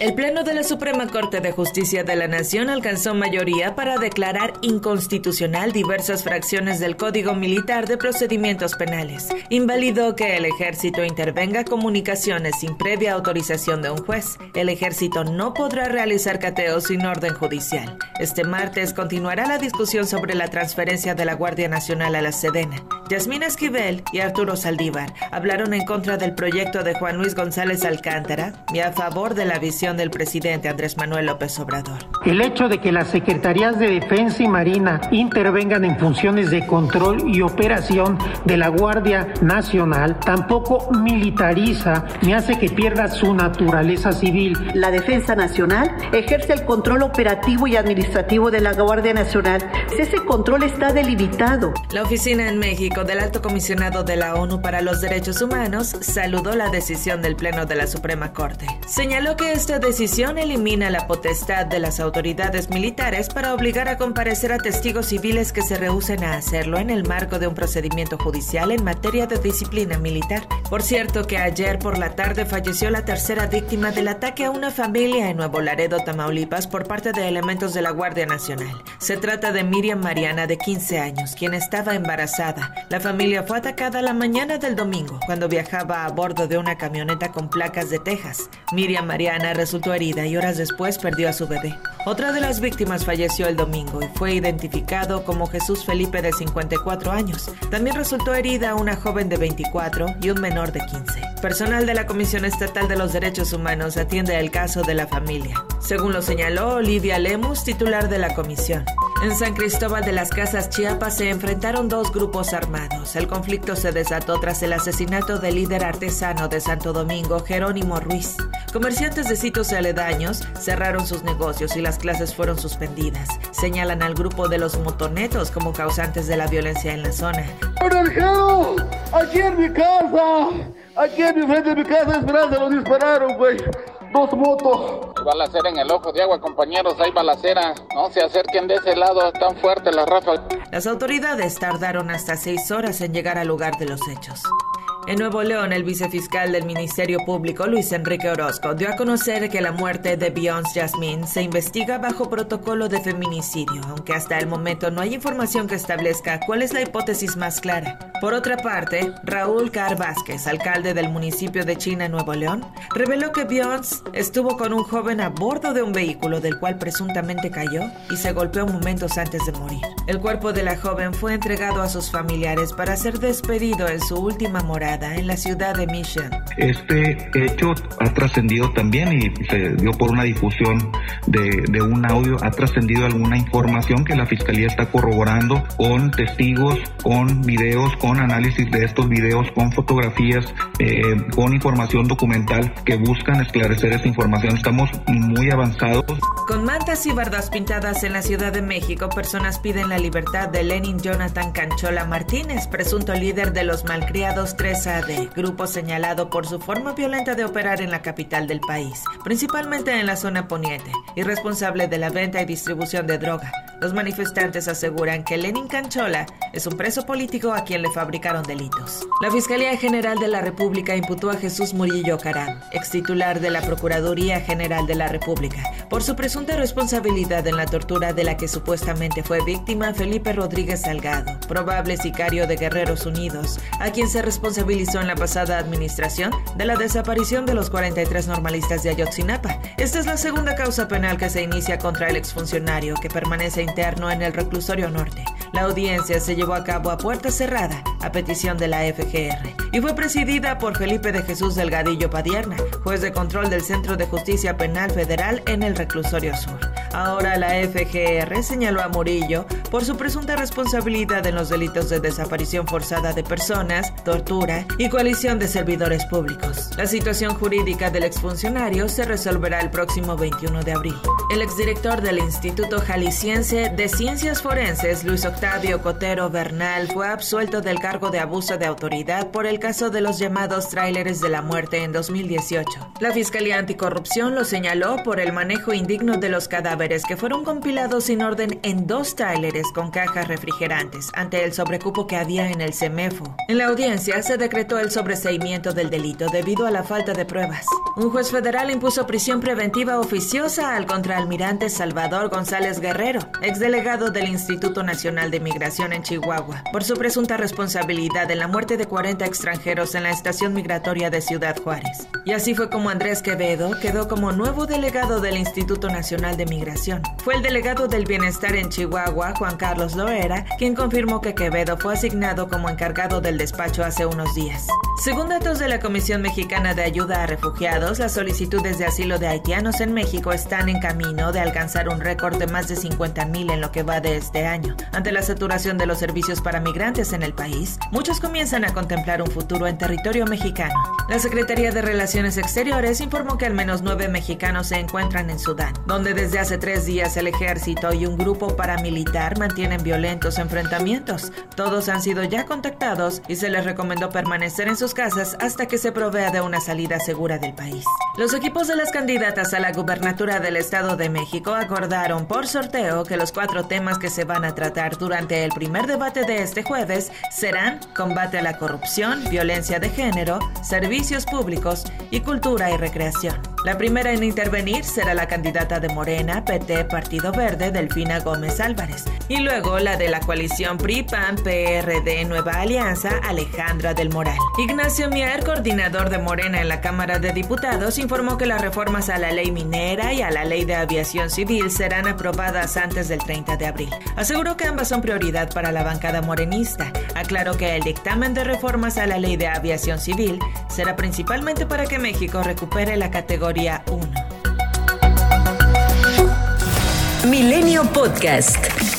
El Pleno de la Suprema Corte de Justicia de la Nación alcanzó mayoría para declarar inconstitucional diversas fracciones del Código Militar de Procedimientos Penales. Invalidó que el ejército intervenga comunicaciones sin previa autorización de un juez. El ejército no podrá realizar cateos sin orden judicial. Este martes continuará la discusión sobre la transferencia de la Guardia Nacional a la Sedena. Yasmina Esquivel y Arturo Saldívar hablaron en contra del proyecto de Juan Luis González Alcántara y a favor de la visión del presidente Andrés Manuel López Obrador. El hecho de que las Secretarías de Defensa y Marina intervengan en funciones de control y operación de la Guardia Nacional tampoco militariza ni hace que pierda su naturaleza civil. La Defensa Nacional ejerce el control operativo y administrativo de la Guardia Nacional. Ese control está delimitado. La oficina en México del Alto Comisionado de la ONU para los Derechos Humanos saludó la decisión del Pleno de la Suprema Corte. Señaló que decisión elimina la potestad de las autoridades militares para obligar a comparecer a testigos civiles que se rehúsen a hacerlo en el marco de un procedimiento judicial en materia de disciplina militar. Por cierto que ayer por la tarde falleció la tercera víctima del ataque a una familia en Nuevo Laredo, Tamaulipas, por parte de elementos de la Guardia Nacional. Se trata de Miriam Mariana, de 15 años, quien estaba embarazada. La familia fue atacada la mañana del domingo, cuando viajaba a bordo de una camioneta con placas de Texas. Miriam Mariana resultó herida y horas después perdió a su bebé. Otra de las víctimas falleció el domingo y fue identificado como Jesús Felipe de 54 años. También resultó herida una joven de 24 y un menor de 15. Personal de la Comisión Estatal de los Derechos Humanos atiende el caso de la familia, según lo señaló Olivia Lemus, titular de la comisión. En San Cristóbal de las Casas Chiapas se enfrentaron dos grupos armados. El conflicto se desató tras el asesinato del líder artesano de Santo Domingo, Jerónimo Ruiz. Comerciantes de sitios aledaños cerraron sus negocios y las clases fueron suspendidas. Señalan al grupo de los motonetos como causantes de la violencia en la zona. ¡Aquí en mi casa! ¡Aquí en mi frente de mi casa Esperanza nos dispararon, güey! Dos motos. Balacera en el ojo de agua, compañeros, hay balacera. No se acerquen de ese lado, tan fuerte la ráfaga. Las autoridades tardaron hasta seis horas en llegar al lugar de los hechos. En Nuevo León, el vicefiscal del Ministerio Público, Luis Enrique Orozco, dio a conocer que la muerte de Beyoncé Jasmine se investiga bajo protocolo de feminicidio, aunque hasta el momento no hay información que establezca cuál es la hipótesis más clara. Por otra parte, Raúl Car Vázquez, alcalde del municipio de China, Nuevo León, reveló que Beyoncé estuvo con un joven a bordo de un vehículo del cual presuntamente cayó y se golpeó momentos antes de morir. El cuerpo de la joven fue entregado a sus familiares para ser despedido en su última morada en la ciudad de Mission. Este hecho ha trascendido también y se dio por una difusión de, de un audio, ha trascendido alguna información que la Fiscalía está corroborando con testigos, con videos, con análisis de estos videos, con fotografías, eh, con información documental que buscan esclarecer esta información. Estamos muy avanzados. Con mantas y bardas pintadas en la Ciudad de México, personas piden la libertad de Lenin Jonathan Canchola Martínez, presunto líder de los malcriados 3 de grupo señalado por su forma violenta de operar en la capital del país, principalmente en la zona poniente, y responsable de la venta y distribución de droga. Los manifestantes aseguran que Lenin Canchola es un preso político a quien le fabricaron delitos. La Fiscalía General de la República imputó a Jesús Murillo Caram, ex titular de la Procuraduría General de la República, por su presunta responsabilidad en la tortura de la que supuestamente fue víctima Felipe Rodríguez Salgado, probable sicario de Guerreros Unidos, a quien se responsabilizó en la pasada administración de la desaparición de los 43 normalistas de Ayotzinapa. Esta es la segunda causa penal que se inicia contra el exfuncionario que permanece interno en el reclusorio norte. La audiencia se llevó a cabo a puerta cerrada a petición de la FGR y fue presidida por Felipe de Jesús Delgadillo Padierna, juez de control del Centro de Justicia Penal Federal en el reclusorio sur. Ahora la FGR señaló a Murillo por su presunta responsabilidad en los delitos de desaparición forzada de personas, tortura y coalición de servidores públicos. La situación jurídica del exfuncionario se resolverá el próximo 21 de abril. El exdirector del Instituto Jalisciense de Ciencias Forenses, Luis Octavio Cotero Bernal, fue absuelto del cargo de abuso de autoridad por el caso de los llamados tráileres de la muerte en 2018. La Fiscalía Anticorrupción lo señaló por el manejo indigno de los cadáveres cadáveres que fueron compilados sin orden en dos tráileres con cajas refrigerantes ante el sobrecupo que había en el CEMEFO. En la audiencia se decretó el sobreseimiento del delito debido a la falta de pruebas. Un juez federal impuso prisión preventiva oficiosa al contraalmirante Salvador González Guerrero, exdelegado del Instituto Nacional de Migración en Chihuahua, por su presunta responsabilidad en la muerte de 40 extranjeros en la estación migratoria de Ciudad Juárez. Y así fue como Andrés Quevedo quedó como nuevo delegado del Instituto Nacional de Migración. Fue el delegado del Bienestar en Chihuahua, Juan Carlos Loera, quien confirmó que Quevedo fue asignado como encargado del despacho hace unos días. Según datos de la Comisión Mexicana de Ayuda a Refugiados, las solicitudes de asilo de haitianos en México están en camino de alcanzar un récord de más de 50.000 en lo que va de este año. Ante la saturación de los servicios para migrantes en el país, muchos comienzan a contemplar un futuro en territorio mexicano. La Secretaría de Relaciones Exteriores informó que al menos nueve mexicanos se encuentran en Sudán, donde desde hace tres días el ejército y un grupo paramilitar mantienen violentos enfrentamientos. Todos han sido ya contactados y se les recomendó permanecer en sus casas hasta que se provea de una salida segura del país. Los equipos de las candidatas a la gubernatura del Estado de México acordaron por sorteo que los cuatro temas que se van a tratar durante el primer debate de este jueves serán combate a la corrupción, violencia de género, servicios públicos y cultura y recreación. La primera en intervenir será la candidata de Morena, PT, Partido Verde, Delfina Gómez Álvarez, y luego la de la coalición PRI, PAN, PRD, Nueva Alianza, Alejandra del Moral. Ignacio Mier, coordinador de Morena en la Cámara de Diputados, informó que las reformas a la ley minera y a la ley de aviación civil serán aprobadas antes del 30 de abril. Aseguró que ambas son prioridad para la bancada morenista. Aclaró que el dictamen de reformas a la ley de aviación civil será principalmente para que México recupere la categoría 1. Milenio Podcast.